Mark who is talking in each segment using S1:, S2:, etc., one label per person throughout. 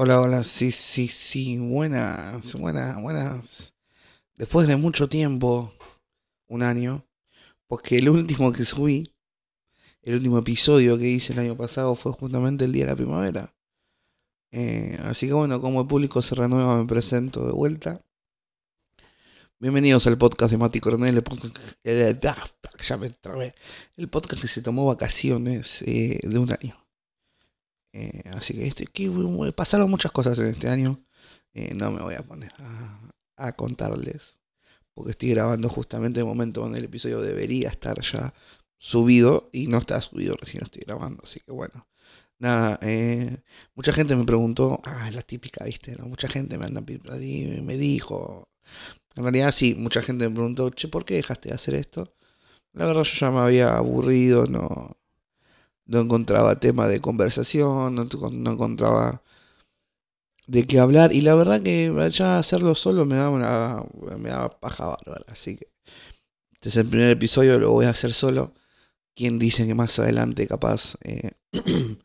S1: Hola, hola, sí, sí, sí, buenas, buenas, buenas. Después de mucho tiempo, un año, porque el último que subí, el último episodio que hice el año pasado fue justamente el día de la primavera. Eh, así que bueno, como el público se renueva, me presento de vuelta. Bienvenidos al podcast de Mati Coronel, el podcast, el podcast que se tomó vacaciones eh, de un año. Eh, así que, este, pasaron muchas cosas en este año. Eh, no me voy a poner a, contarles. Porque estoy grabando justamente el momento donde el episodio debería estar ya subido. Y no está subido, recién estoy grabando. Así que bueno. Nada, eh, mucha gente me preguntó, ah, la típica, viste, ¿no? Mucha gente me anda me dijo. En realidad sí, mucha gente me preguntó, che, ¿por qué dejaste de hacer esto? La verdad yo ya me había aburrido, no, no encontraba tema de conversación, no, encontraba de qué hablar. Y la verdad que ya hacerlo solo me daba una me daba paja bárbara. Así que este es el primer episodio, lo voy a hacer solo. Quien dice que más adelante capaz eh,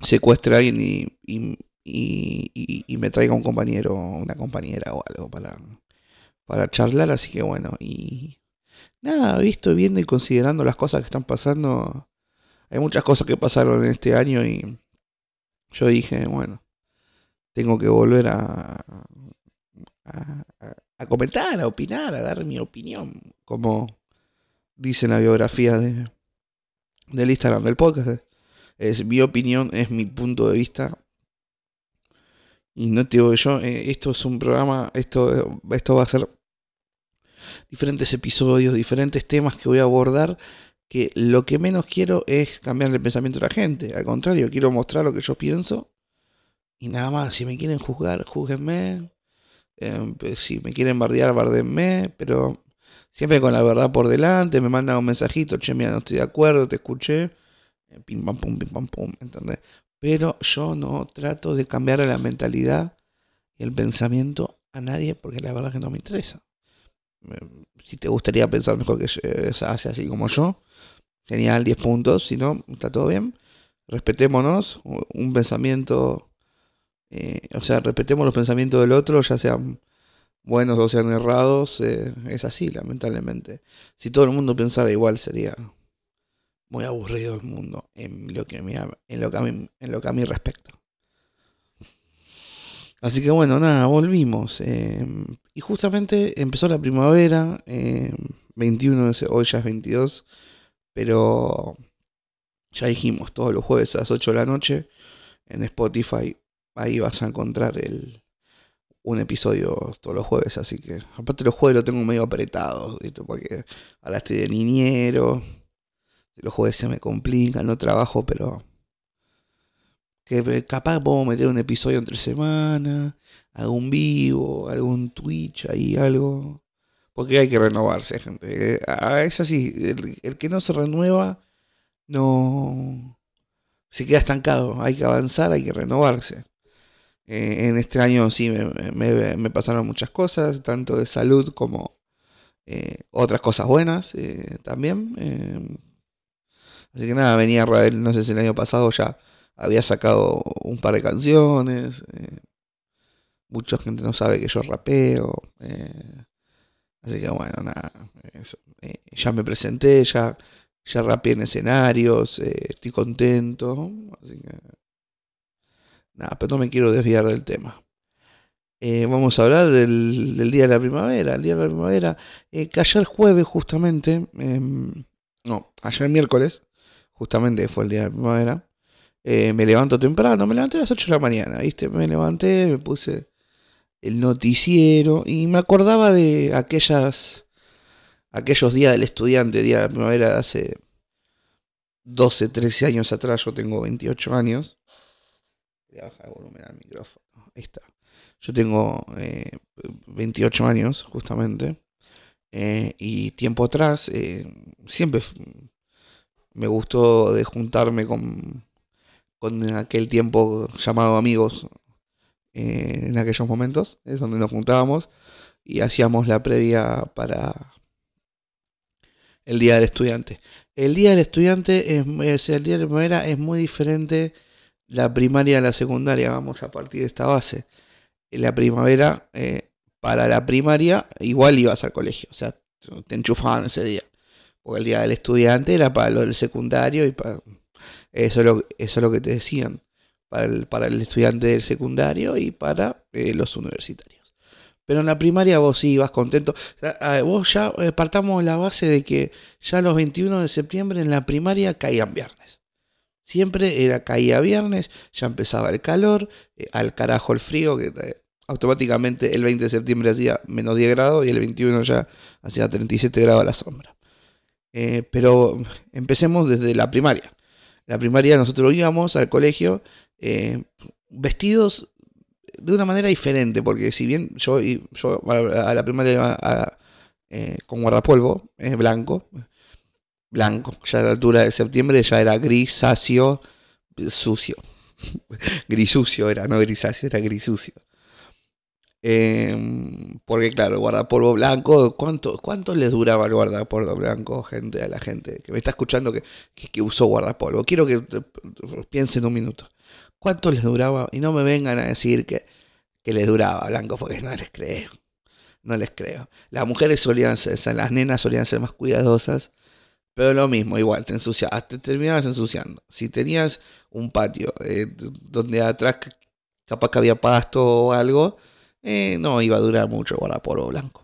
S1: secuestre a alguien y, y, y, y, me traiga un compañero, una compañera o algo para, para charlar. Así que bueno, y nada, visto, viendo y considerando las cosas que están pasando hay muchas cosas que pasaron en este año y yo dije, bueno, tengo que volver a, a, comentar, a opinar, a dar mi opinión, como dice la biografía de, del Instagram del podcast. Es mi opinión, es mi punto de vista. Y no te digo yo, eh, esto es un programa, esto, esto va a ser diferentes episodios, diferentes temas que voy a abordar que lo que menos quiero es cambiar el pensamiento de la gente. Al contrario, quiero mostrar lo que yo pienso. Y nada más, si me quieren juzgar, juzguenme. Eh, pues, si me quieren bardear, bardenme. Pero siempre con la verdad por delante. Me mandan un mensajito, che, mira, no estoy de acuerdo, te escuché. Eh, pim pam pum, pim pam pum, ¿entendés? Pero yo no trato de cambiar la mentalidad y el pensamiento a nadie porque la verdad es que no me interesa. Eh, si te gustaría pensar mejor que se hace así como yo, genial, 10 puntos, si no, está todo bien. Respetémonos, un pensamiento, eh, o sea, respetemos los pensamientos del otro, ya sean buenos o sean errados, eh, es así, lamentablemente. Si todo el mundo pensara igual sería muy aburrido el mundo en lo que, en lo que, a, mí, en lo que a mí respecta. Así que bueno, nada, volvimos. Eh, y justamente empezó la primavera, 21, hoy ya es 22. Pero ya dijimos, todos los jueves a las 8 de la noche en Spotify, ahí vas a encontrar el, un episodio todos los jueves. Así que, aparte los jueves lo tengo medio apretado, porque ahora estoy de niñero. Los jueves se me complican, no trabajo, pero que capaz puedo meter un episodio entre semana, algún vivo, algún Twitch ahí, algo. Porque hay que renovarse, gente. Eh, es así, el, que no se renueva no se queda estancado. Hay que avanzar, hay que renovarse. Eh, en este año sí me, pasaron muchas cosas, tanto de salud como eh, otras cosas buenas también. así que nada, venía Rael, no sé si el año pasado ya había sacado un par de canciones. mucha gente no sabe que yo rapeo. Así que bueno, nada, eh, ya me presenté, ya, ya rapeé en escenarios, eh, estoy contento. Así que nada, pero no me quiero desviar del tema. Eh, vamos a hablar del, día de la primavera. El día de la primavera, que ayer jueves justamente, em, no, ayer miércoles, justamente fue el día de la primavera. Me levanto temprano, me levanté a las 8 de la mañana, ¿viste? Me levanté, me puse el noticiero y me acordaba de aquellas aquellos días del estudiante, día de primavera de hace 12, 13 años atrás, yo tengo 28 años. Voy a bajar el volumen al micrófono. Ahí está. Yo tengo 28 eh, años, justamente. Eh, y tiempo atrás, eh, siempre me gustó de juntarme con, con aquel tiempo llamado amigos eh, en aquellos momentos, es donde nos juntábamos y hacíamos la previa para el Día del Estudiante. El Día del Estudiante, es, el Día de Primavera es muy diferente la primaria y la secundaria vamos a partir de esta base. La primavera, eh, para la primaria, igual ibas al colegio, o sea, te enchufaban ese día. Porque el día del estudiante era para lo del secundario y para... Eso es lo, eso es lo que te decían. Para el, estudiante del secundario y para eh, los universitarios. Pero en la primaria vos sí ibas contento. vos ya eh, partamos la base de que ya los 21 de septiembre en la primaria caían viernes. Siempre era caía viernes, ya empezaba el calor, eh, al carajo el frío, que automáticamente el 20 de septiembre hacía menos 10 grados y el 21 ya hacía 37 grados a la sombra. Pero empecemos desde la primaria. La primaria nosotros íbamos al colegio eh, vestidos de una manera diferente, porque si bien yo, yo a la primaria iba eh, con guardapolvo, blanco, blanco, ya a la altura de septiembre ya era grisáceo, sucio. grisucio era, no grisáceo, era grisucio. Em, porque claro, guardapolvo blanco, ¿cuánto, ¿cuánto les duraba el guardapolvo blanco, gente, a la gente que me está escuchando que, que, usó guardapolvo? Quiero que piensen un minuto. ¿Cuánto les duraba? Y no me vengan a decir que, que les duraba blanco, porque no les creo. No les creo. Las mujeres solían ser, las nenas solían ser más cuidadosas, pero lo mismo, igual, te ensuciabas, te terminabas ensuciando. Si tenías un patio eh, donde atrás capaz que había pasto o algo, eh, no iba a durar mucho guardapolvo blanco.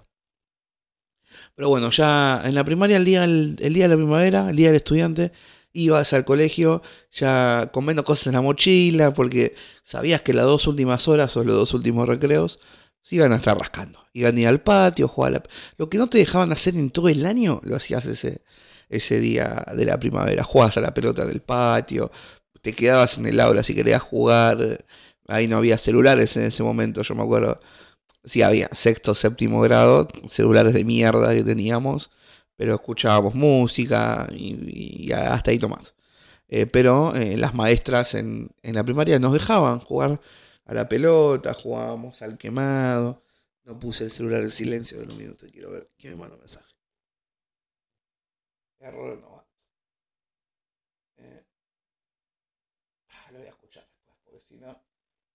S1: Pero bueno, ya en la primaria, el día, el, día de la primavera, el día del estudiante, ibas al colegio ya con menos cosas en la mochila, porque sabías que las dos últimas horas o los dos últimos recreos se iban a estar rascando. Iban a ir al patio, jugar Lo que no te dejaban hacer en todo el año, lo hacías ese, ese día de la primavera. Jugabas a la pelota del patio, te quedabas en el aula si querías jugar Ahí no había celulares en ese momento, yo me acuerdo. Sí, había sexto, séptimo grado, celulares de mierda que teníamos, pero escuchábamos música y, hasta ahí nomás. Eh, pero eh, las maestras en, la primaria nos dejaban jugar a la pelota, jugábamos al quemado. No puse el celular en silencio de un minuto, quiero ver quién me manda mensaje. Error no va. Eh, ah, lo voy a escuchar después, porque si no.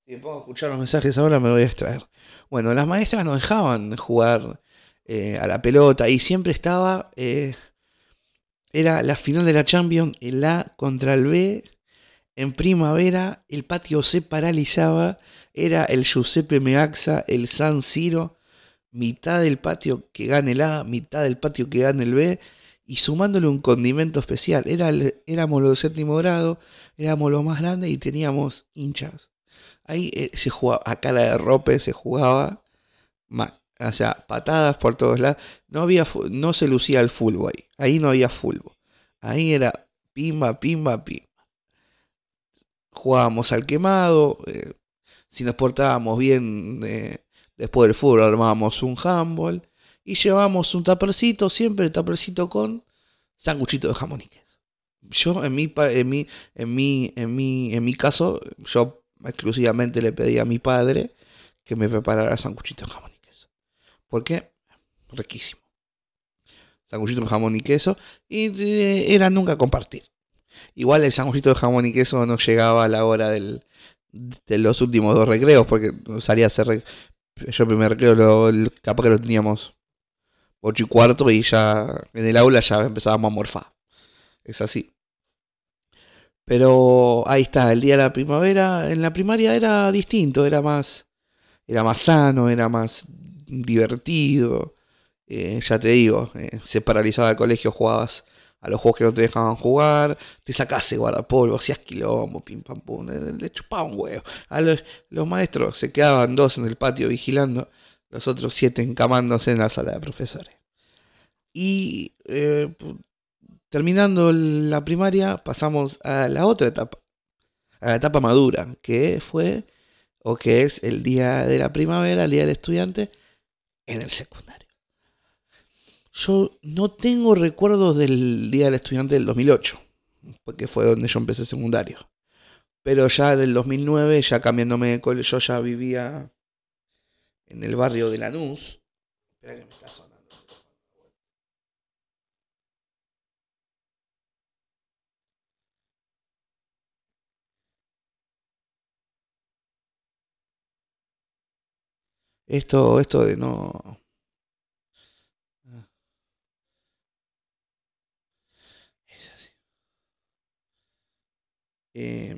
S1: Si puedo escuchar los mensajes ahora me voy a extraer. Bueno, las maestras nos dejaban jugar eh, a la pelota y siempre estaba... Eh, era la final de la Champions, el A contra el B. En primavera el patio se paralizaba. Era el Giuseppe Meazza, el San Siro. Mitad del patio que gane el A, mitad del patio que gane el B. Y sumándole un condimento especial. Era, éramos los séptimo grado, éramos los más grandes y teníamos hinchas Ahí eh, se jugaba, a cara de rope se jugaba, o sea, patadas por todos lados. No, había, no se lucía el fútbol ahí. Ahí no había fútbol. Ahí era pimba, pimba, pimba. Jugábamos al quemado. Eh, si nos portábamos bien eh, después del fútbol, armábamos un handball. Y llevábamos un tapercito, siempre el tapercito con sanguchito de jamón. Yo en mi, en mi, en mi, en mi, en mi caso, yo exclusivamente le pedí a mi padre que me preparara sanguchito de jamón y queso. ¿Por qué? Riquísimo. Sanguchito de jamón y queso. Y eh, era nunca compartir. Igual el sanguchito de jamón y queso no llegaba a la hora del, de los últimos dos recreos, porque salía a hacer. Yo el primer recreo, lo, capaz que lo teníamos 8 y cuarto, y ya en el aula ya empezábamos a morfar. Es así. Pero ahí está, el día de la primavera, en la primaria era distinto, era más, era más sano, era más divertido. Eh, ya te digo, eh, se paralizaba el colegio, jugabas a los juegos que no te dejaban jugar, te sacase guardapolvo, hacías quilombo, pim pam pum, le chupaban huevo. A los, los maestros se quedaban dos en el patio vigilando, los otros siete encamándose en la sala de profesores. Y eh, Terminando la primaria, pasamos a la otra etapa, a la etapa madura, que fue o que es el día de la primavera, el día del estudiante, en el secundario. Yo no tengo recuerdos del día del estudiante del 2008, porque fue donde yo empecé secundario. Pero ya del 2009, ya cambiándome de colegio, yo ya vivía en el barrio de Lanús. Espera que me está Esto, esto de no. Es así. Eh,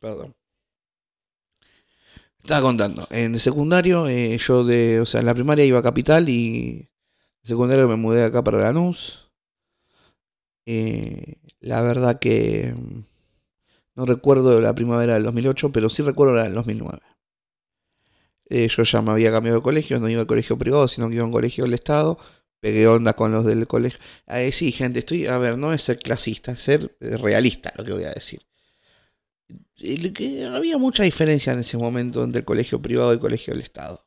S1: perdón. Estaba contando. En secundario, eh, yo de. O sea, en la primaria iba a Capital y. En secundario me mudé acá para Lanús. Eh, la verdad que. No recuerdo la primavera del 2008, pero sí recuerdo la del 2009. Eh, yo ya me había cambiado de colegio, no iba al colegio privado, sino que iba a un colegio del Estado. Pegué onda con los del colegio. Eh, sí, gente, estoy. A ver, no es ser clasista, es ser realista lo que voy a decir. Que había mucha diferencia en ese momento entre el colegio privado y el colegio del Estado.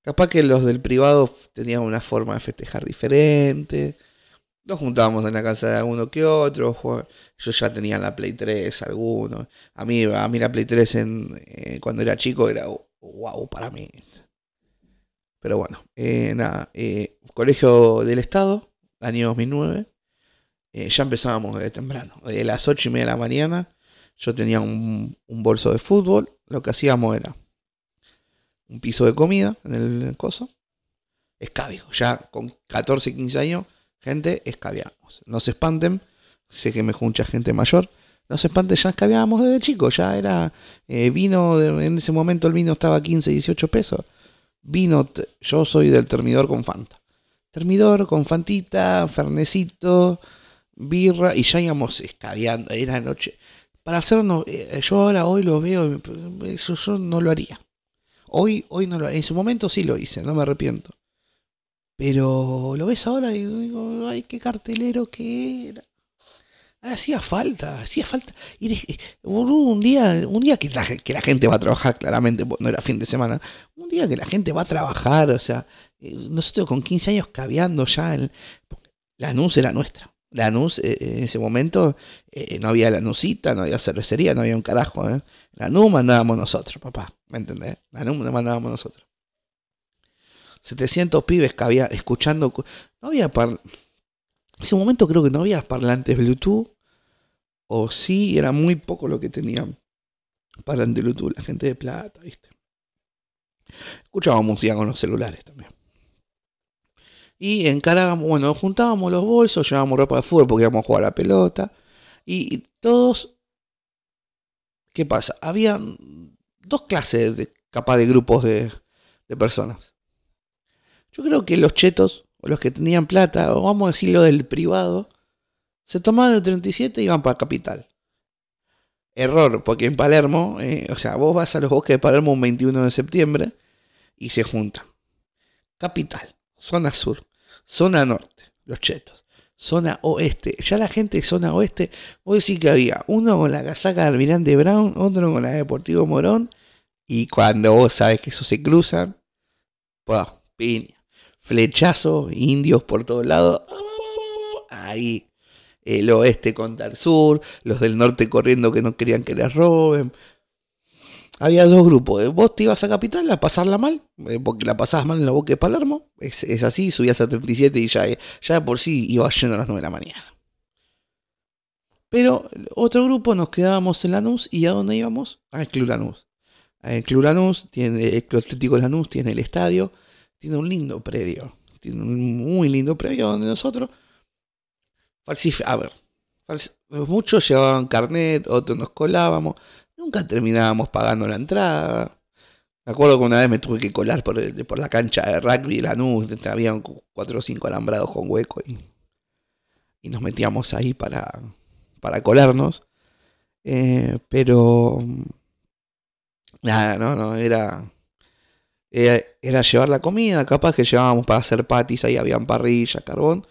S1: Capaz que los del privado tenían una forma de festejar diferente. Nos juntábamos en la casa de alguno que otro. Yo ya tenía la Play 3, algunos. A mí, a mí la Play 3 en, eh, cuando era chico era wow para mí. Pero bueno, eh, nada. Eh, colegio del Estado, año 2009. ya empezábamos desde temprano. De las 8 y media de la mañana yo tenía un, bolso de fútbol. Lo que hacíamos era un piso de comida en el coso. Escabio. Ya con 14, 15 años, gente, escabiamos. No se espanten. Sé que me mucha gente mayor. No se espanten, ya escabiábamos desde chico. Ya era eh, vino. en ese momento el vino estaba a 15, 18 pesos. Vino, yo soy del termidor con Fanta. Termidor con Fantita, Fernecito, birra. Y ya íbamos escabeando. Era noche para hacernos, eh, yo ahora hoy lo veo, eso yo no lo haría. Hoy, hoy no lo haría. En su momento sí lo hice, no me arrepiento. Pero lo ves ahora y digo, ay, qué cartelero que era. Hacía falta, hacía falta. Eh, un día, un día que la, la gente va a trabajar, claramente, no era fin de semana. Un día que la gente va a trabajar, o sea, eh, nosotros con 15 años caviando ya, la anuncio era nuestra. Lanús, eh, en ese momento, eh, no había Lanúsita, no había cervecería, no había un carajo. ¿eh? Lanús mandábamos nosotros, papá. ¿Me entendés? Lanús mandábamos nosotros. 700 pibes que escuchando. No había En ese momento creo que no había parlantes Bluetooth. O sí, era muy poco lo que tenían parlantes Bluetooth, la gente de plata, ¿viste? Escuchábamos música con los celulares también. Y encarábamos, bueno, juntábamos los bolsos, llevábamos ropa de fútbol porque íbamos a jugar a la pelota. Y todos. ¿Qué pasa? Había dos clases de capaz de grupos de, de personas. Yo creo que los chetos, o los que tenían plata, o vamos a decirlo del privado, se tomaban el 37 y iban para Capital. Error, porque en Palermo, eh, o sea, vos vas a los bosques de Palermo un 21 de septiembre y se juntan. Capital zona sur, zona norte, los chetos, zona oeste. Ya la gente de zona oeste, vos decís que había uno con la casaca de Almirante Brown, otro con la de Deportivo Morón, y cuando vos sabes que eso se cruzan, pues, piña, flechazo, indios por todos lados, ahí el oeste contra el sur, los del norte corriendo que no querían que les roben, había dos grupos. Vos te ibas a Capital a pasarla mal, eh, porque la pasabas mal en la boca de Palermo. Es, así, subías a 37 y ya, ya por sí ibas yendo a las 9 de la mañana. Pero otro grupo nos quedábamos en Lanús y ¿a dónde íbamos? A Club Lanús. El Club Lanús, tiene, el Club Lanús tiene el estadio, tiene un lindo predio. Tiene un muy lindo predio donde nosotros a ver, muchos llevaban carnet, otros nos colábamos, nunca terminábamos pagando la entrada. Me acuerdo que una vez me tuve que colar por, por la cancha de rugby, la NUS, había cuatro o cinco alambrados con hueco y, y nos metíamos ahí para, para colarnos. Eh, pero nada, no, no, era, era, llevar la comida, capaz que llevábamos para hacer patis, ahí habían parrilla, carbón.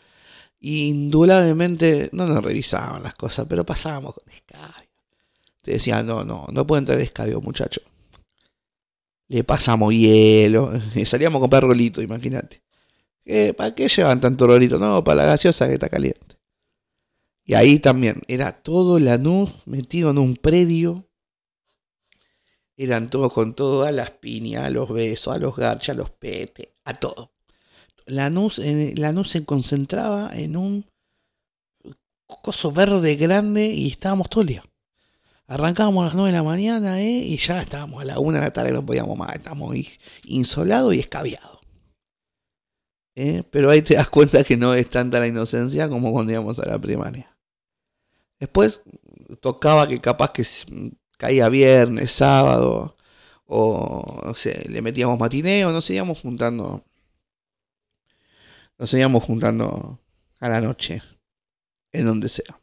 S1: Indudablemente no nos revisaban las cosas, pero pasábamos con escabio te decían, no, no, no puede entrar escabio, muchacho. Le pasamos hielo, salíamos a comprar rolito, imagínate. ¿Para qué llevan tanto rolito? No, para la gaseosa que está caliente. Y ahí también, era todo Lanús metido en un predio. Eran todos con todo, a las piñas, a los besos, a los garchas, a los petes, a todo. Lanús, Lanús se concentraba en un coso verde grande y estábamos todos Arrancábamos a las 9 de la mañana, ¿eh? Y ya estábamos a la 1 de la tarde, no podíamos más. Estábamos insolados y escabiados. ¿Eh? Pero ahí te das cuenta que no es tanta la inocencia como cuando íbamos a la primaria. Después tocaba que capaz que caía viernes, sábado, o no sé, le metíamos matineo, nos seguíamos juntando. Nos seguíamos juntando a la noche, en donde sea.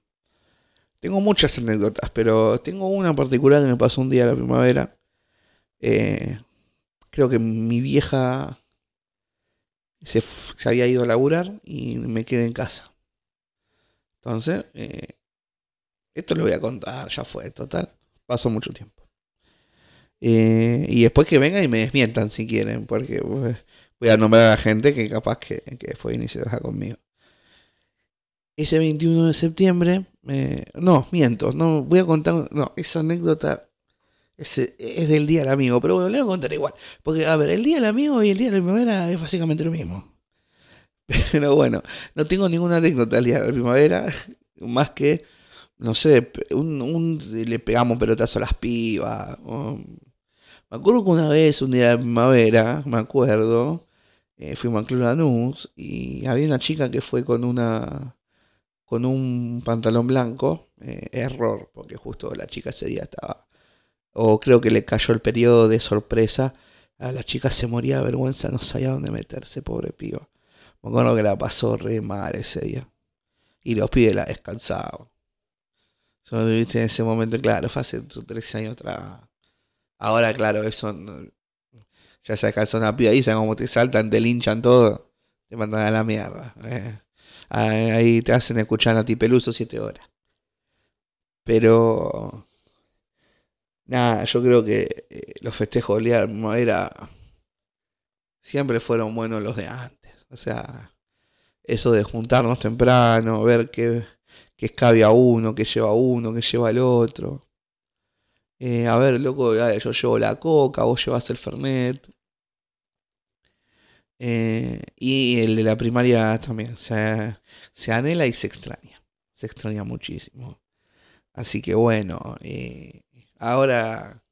S1: Tengo muchas anécdotas, pero tengo una particular que me pasó un día a la primavera. Eh, creo que mi vieja se, había ido a laburar y me quedé en casa. Entonces, eh, esto lo voy a contar, ya fue, total. Pasó mucho tiempo. Eh, y después que vengan y me desmientan si quieren, porque voy a nombrar a la gente que capaz que, que después inicie conmigo. Ese 21 de septiembre, no, miento, no voy a contar, no, esa anécdota es, es, del Día del Amigo, pero bueno, le voy a contar igual. Porque, a ver, el Día del Amigo y el Día de la Primavera es básicamente lo mismo. Pero bueno, no tengo ninguna anécdota del Día de la Primavera, más que no sé, un, le pegamos pelotazo a las pibas. me acuerdo que una vez, un día de primavera, me acuerdo, eh, fuimos a Club Lanús y había una chica que fue con una con un pantalón blanco, eh, error, porque justo la chica ese día estaba, o creo que le cayó el periodo de sorpresa, a la chica se moría de vergüenza, no sabía dónde meterse, pobre piba. Me acuerdo que la pasó re mal ese día. Y los pibes la descansaban. Solo viste en ese momento, claro, fue hace tres años atrás. Ahora, claro, eso. Ya se alcanzó una piba ahí, como te saltan, te linchan todo, te mandan a la mierda. Eh. Ahí te hacen escuchar a ti peluso siete horas. Pero. Nada, yo creo que eh, los festejos de día era. Siempre fueron buenos los de antes. O sea, eso de juntarnos temprano, ver qué que escabe a uno, que lleva uno, que lleva al otro. Eh, a ver, loco, yo llevo la coca, vos llevas el Fernet. Eh, y el de la primaria también. Se, se, anhela y se extraña. Se extraña muchísimo. Así que bueno, eh, ahora...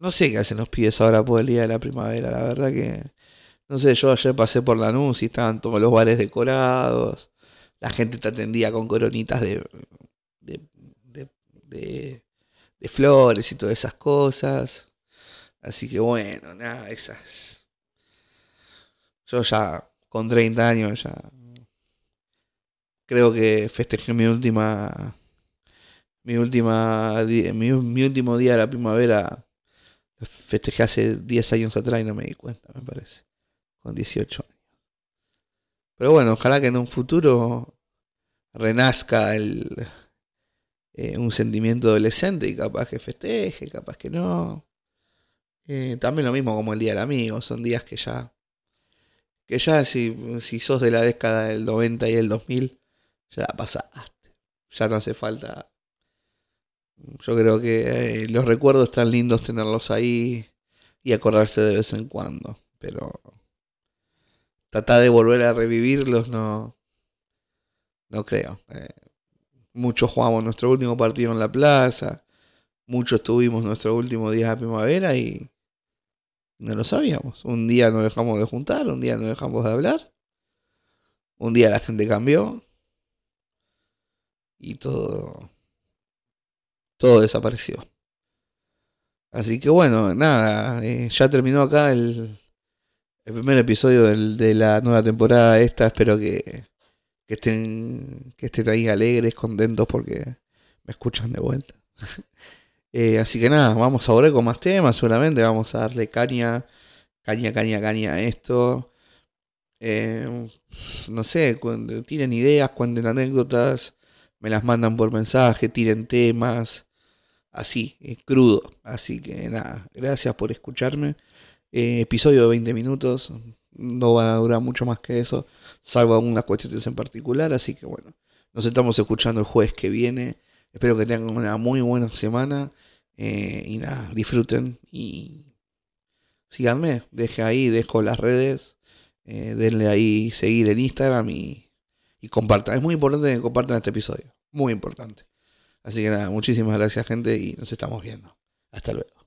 S1: No sé qué hacen los pies ahora por el día de la primavera. La verdad que... No sé, yo ayer pasé por la NUS y estaban todos los bares decorados la gente te atendía con coronitas de, de, de, flores y todas esas cosas. Así que bueno, nada, esas. Yo ya con 30 años ya creo que festejé mi última mi última mi, mi último día de la primavera festejé hace 10 años atrás y no me di cuenta, me parece. Con 18 años. Pero bueno, ojalá que en un futuro renazca el, eh, un sentimiento adolescente y capaz que festeje, capaz que no. Eh, también lo mismo como el Día del Amigo, son días que ya, que ya si, si sos de la década del 90 y el 2000, ya pasaste, ya no hace falta. Yo creo que eh, los recuerdos están lindos tenerlos ahí y acordarse de vez en cuando, pero tratar de volver a revivirlos no, no creo. Muchos jugamos nuestro último partido en la plaza, muchos tuvimos nuestro último día de primavera y no lo sabíamos. Un día nos dejamos de juntar, un día nos dejamos de hablar, un día la gente cambió y todo, todo desapareció. Así que bueno, nada, eh, ya terminó acá el, el primer episodio de la nueva temporada esta. Espero que, que estén, que estén ahí alegres, contentos porque me escuchan de vuelta. Eh, así que nada, vamos a volver con más temas, seguramente vamos a darle caña, caña, caña, caña a esto. Eh, no sé, tienen ideas, cuenten anécdotas, me las mandan por mensaje, tiren temas, así, eh, crudo. Así que nada, gracias por escucharme. episodio de 20 minutos, no va a durar mucho más que eso, salvo algunas cuestiones en particular. Así que bueno, nos estamos escuchando el jueves que viene. Espero que tengan una muy buena semana. Eh, y nada, disfruten y síganme. Deje ahí, dejo las redes. Eh, denle ahí seguir en Instagram y, y compartan. Es muy importante que compartan este episodio. Muy importante. Así que nada, muchísimas gracias gente y nos estamos viendo. Hasta luego.